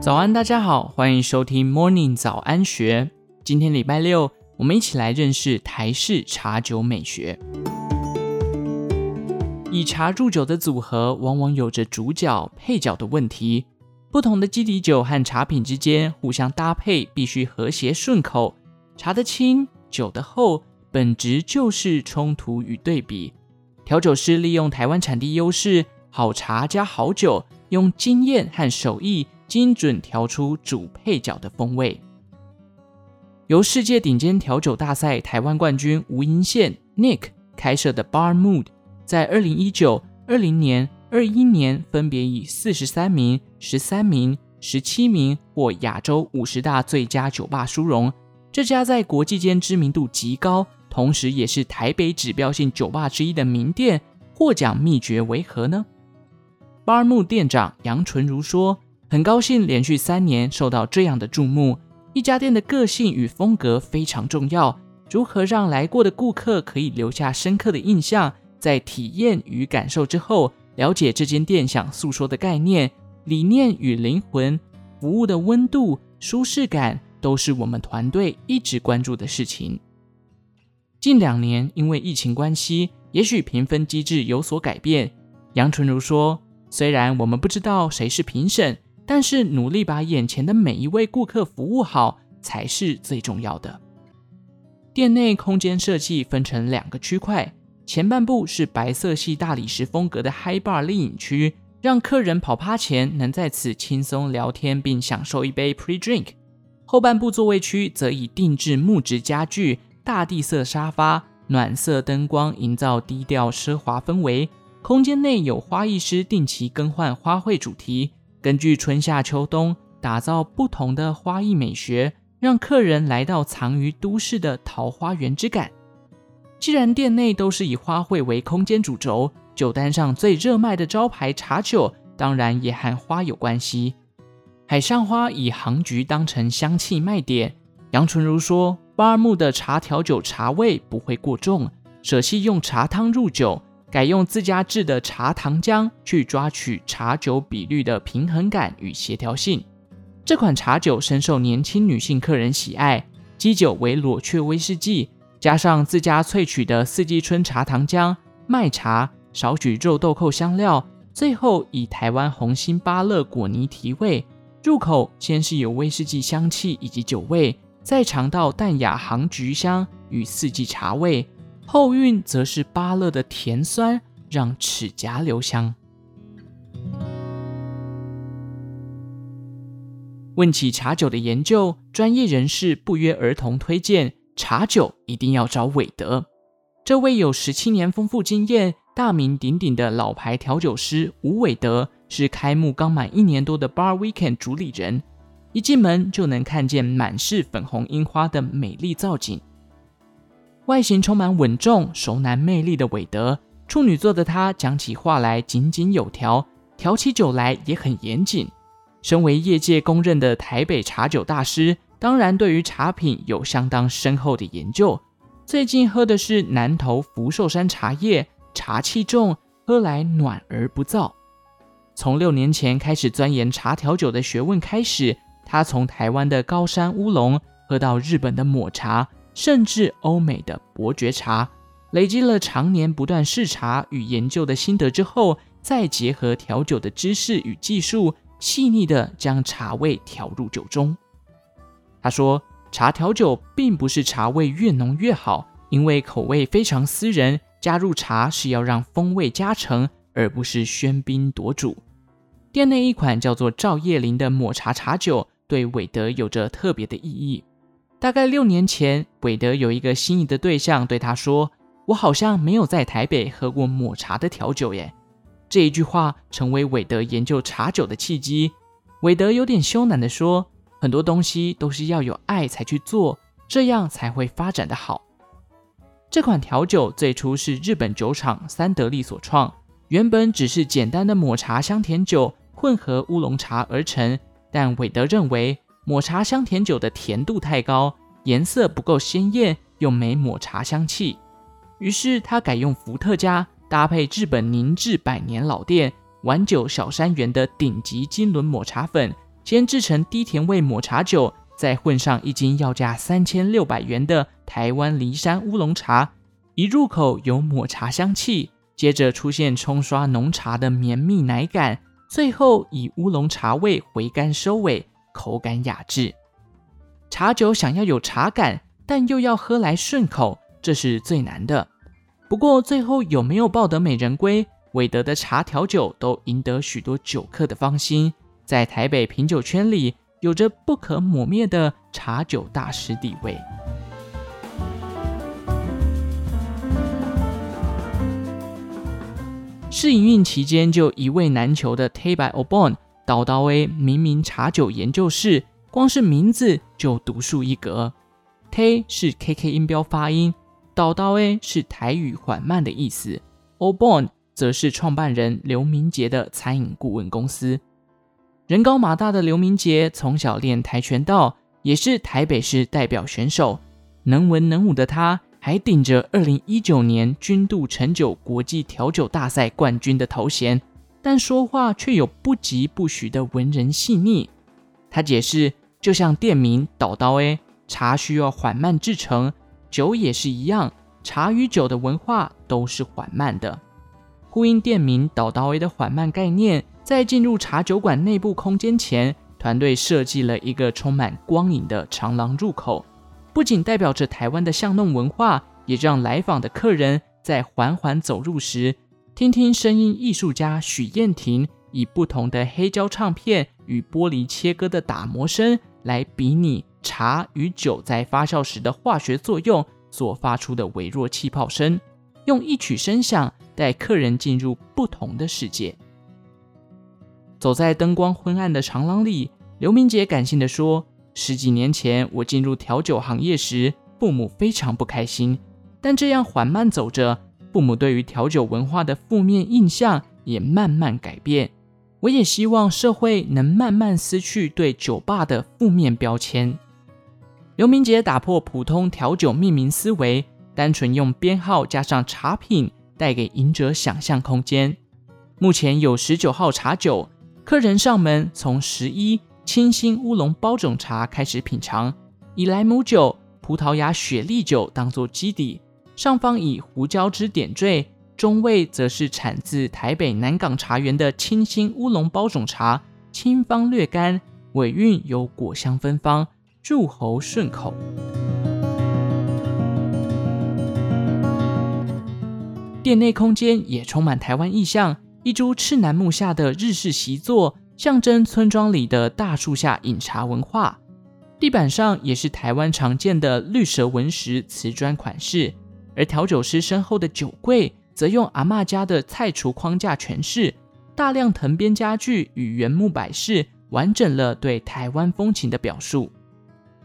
早安，大家好，欢迎收听 Morning 早安学。今天礼拜六，我们一起来认识台式茶酒美学。以茶入酒的组合，往往有着主角配角的问题。不同的基底酒和茶品之间互相搭配，必须和谐顺口。茶的轻，酒的厚，本质就是冲突与对比。调酒师利用台湾产地优势，好茶加好酒，用经验和手艺。精准调出主配角的风味。由世界顶尖调酒大赛台湾冠军吴英宪 Nick 开设的 Bar Mood，在二零一九、二零年、二一年分别以四十三名、十三名、十七名获亚洲五十大最佳酒吧殊荣。这家在国际间知名度极高，同时也是台北指标性酒吧之一的名店，获奖秘诀为何呢？Bar Mood 店长杨纯如说。很高兴连续三年受到这样的注目。一家店的个性与风格非常重要，如何让来过的顾客可以留下深刻的印象，在体验与感受之后，了解这间店想诉说的概念、理念与灵魂，服务的温度、舒适感，都是我们团队一直关注的事情。近两年因为疫情关系，也许评分机制有所改变。杨纯如说：“虽然我们不知道谁是评审。”但是努力把眼前的每一位顾客服务好才是最重要的。店内空间设计分成两个区块，前半部是白色系大理石风格的 High Bar 立饮区，让客人跑趴前能在此轻松聊天并享受一杯 Pre Drink。后半部座位区则以定制木质家具、大地色沙发、暖色灯光营造低调奢华氛围。空间内有花艺师定期更换花卉主题。根据春夏秋冬打造不同的花艺美学，让客人来到藏于都市的桃花源之感。既然店内都是以花卉为空间主轴，酒单上最热卖的招牌茶酒当然也和花有关系。海上花以杭菊当成香气卖点。杨纯如说巴尔木的茶调酒茶味不会过重，舍弃用茶汤入酒。改用自家制的茶糖浆去抓取茶酒比率的平衡感与协调性。这款茶酒深受年轻女性客人喜爱。基酒为裸雀威士忌，加上自家萃取的四季春茶糖浆、麦茶，少许肉豆蔻香料，最后以台湾红心芭乐果泥提味。入口先是有威士忌香气以及酒味，再尝到淡雅杭菊香与四季茶味。后韵则是芭乐的甜酸，让齿颊留香。问起茶酒的研究，专业人士不约而同推荐茶酒一定要找韦德。这位有十七年丰富经验、大名鼎鼎的老牌调酒师吴韦德，是开幕刚满一年多的 Bar Weekend 主理人。一进门就能看见满是粉红樱花的美丽造景。外形充满稳重、熟男魅力的韦德，处女座的他讲起话来井井有条，调起酒来也很严谨。身为业界公认的台北茶酒大师，当然对于茶品有相当深厚的研究。最近喝的是南投福寿山茶叶，茶气重，喝来暖而不燥。从六年前开始钻研茶调酒的学问开始，他从台湾的高山乌龙喝到日本的抹茶。甚至欧美的伯爵茶，累积了常年不断试茶与研究的心得之后，再结合调酒的知识与技术，细腻地将茶味调入酒中。他说，茶调酒并不是茶味越浓越好，因为口味非常私人，加入茶是要让风味加成，而不是喧宾夺主。店内一款叫做赵叶林的抹茶茶酒，对韦德有着特别的意义。大概六年前，韦德有一个心仪的对象对他说：“我好像没有在台北喝过抹茶的调酒耶。”这一句话成为韦德研究茶酒的契机。韦德有点羞赧地说：“很多东西都是要有爱才去做，这样才会发展得好。”这款调酒最初是日本酒厂三得利所创，原本只是简单的抹茶香甜酒混合乌龙茶而成，但韦德认为。抹茶香甜酒的甜度太高，颜色不够鲜艳，又没抹茶香气，于是他改用伏特加搭配日本凝制百年老店丸酒小山园的顶级金轮抹茶粉，先制成低甜味抹茶酒，再混上一斤要价三千六百元的台湾梨山乌龙茶，一入口有抹茶香气，接着出现冲刷浓茶的绵密奶感，最后以乌龙茶味回甘收尾，口感雅致。茶酒想要有茶感，但又要喝来顺口，这是最难的。不过最后有没有抱得美人归？韦德的茶调酒都赢得许多酒客的芳心，在台北品酒圈里有着不可磨灭的茶酒大师地位。试营运期间就一位难求的 Tay by Obon 岛岛 A 明明茶酒研究室，光是名字就独树一格。T 是 KK 音标发音，岛岛 A 是台语缓慢的意思 O Born 则是创办人刘明杰的餐饮顾问公司。人高马大的刘明杰从小练跆拳道，也是台北市代表选手。能文能武的他，还顶着2019年君度橙酒国际调酒大赛冠军的头衔，但说话却有不疾不徐的文人细腻。他解释，就像店名岛刀 A，茶需要缓慢制成，酒也是一样，茶与酒的文化都是缓慢的。呼应店名岛刀 A 的缓慢概念，在进入茶酒馆内部空间前，团队设计了一个充满光影的长廊入口，不仅代表着台湾的巷弄文化，也让来访的客人在缓缓走入时，听听声音艺术家许燕婷以不同的黑胶唱片与玻璃切割的打磨声，来比拟茶与酒在发酵时的化学作用所发出的微弱气泡声，用一曲声响。带客人进入不同的世界。走在灯光昏暗的长廊里，刘明杰感性地说：“十几年前我进入调酒行业时，父母非常不开心。但这样缓慢走着，父母对于调酒文化的负面印象也慢慢改变。我也希望社会能慢慢撕去对酒吧的负面标签。”刘明杰打破普通调酒命名思维，单纯用编号加上茶品。带给饮者想象空间。目前有十九号茶酒，客人上门从十一清新乌龙包种茶开始品尝，以莱姆酒、葡萄牙雪莉酒当做基底，上方以胡椒汁点缀，中味则是产自台北南港茶园的清新乌龙包种茶，清芳略干，尾韵有果香芬芳，入喉顺口。店内空间也充满台湾意象，一株赤楠木下的日式习作，象征村庄里的大树下饮茶文化。地板上也是台湾常见的绿蛇纹石瓷砖款式，而调酒师身后的酒柜则用阿嬷家的菜橱框架诠释，大量藤编家具与原木摆饰，完整了对台湾风情的表述。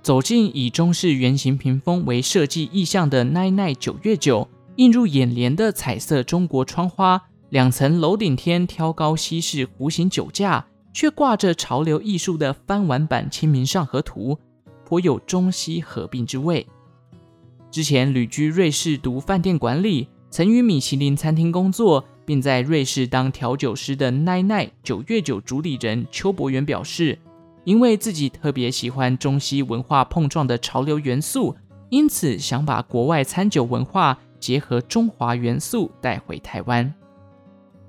走进以中式圆形屏风为设计意象的奈奈九月酒。映入眼帘的彩色中国窗花，两层楼顶天挑高西式弧形酒架，却挂着潮流艺术的翻玩版《清明上河图》，颇有中西合并之味。之前旅居瑞士读饭店管理，曾于米其林餐厅工作，并在瑞士当调酒师的奈奈九月酒主理人邱博元表示，因为自己特别喜欢中西文化碰撞的潮流元素，因此想把国外餐酒文化。结合中华元素带回台湾。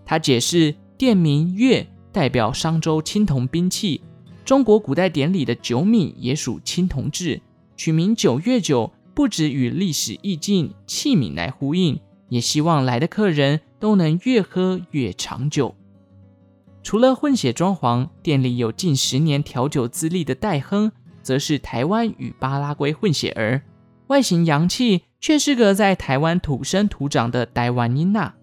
他解释，店名“月”代表商周青铜兵器，中国古代典礼的酒米也属青铜制，取名“九月酒”不止与历史意境、器皿来呼应，也希望来的客人都能越喝越长久。除了混血装潢，店里有近十年调酒资历的戴亨，则是台湾与巴拉圭混血儿，外形洋气。却是个在台湾土生土长的台湾妮娜，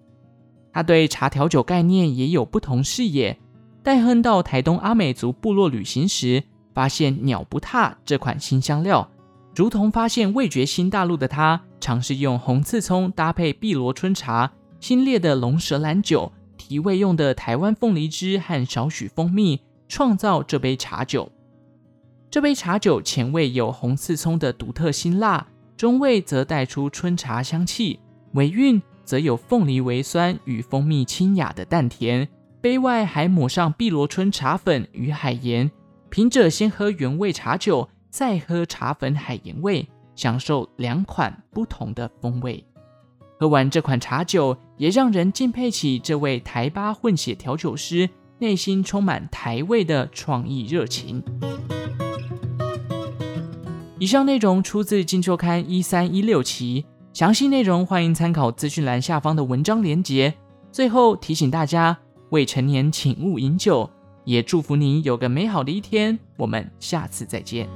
他对茶调酒概念也有不同视野。戴亨到台东阿美族部落旅行时，发现鸟不踏这款新香料，如同发现味觉新大陆的他，尝试用红刺葱搭配碧螺春茶、新烈的龙舌兰酒、提味用的台湾凤梨汁和少许蜂蜜，创造这杯茶酒。这杯茶酒前味有红刺葱的独特辛辣。中味则带出春茶香气，尾韵则有凤梨微酸与蜂蜜清雅的淡甜。杯外还抹上碧螺春茶粉与海盐，品者先喝原味茶酒，再喝茶粉海盐味，享受两款不同的风味。喝完这款茶酒，也让人敬佩起这位台巴混血调酒师内心充满台味的创意热情。以上内容出自《金周刊》一三一六期，详细内容欢迎参考资讯栏下方的文章连结。最后提醒大家，未成年请勿饮酒，也祝福您有个美好的一天。我们下次再见。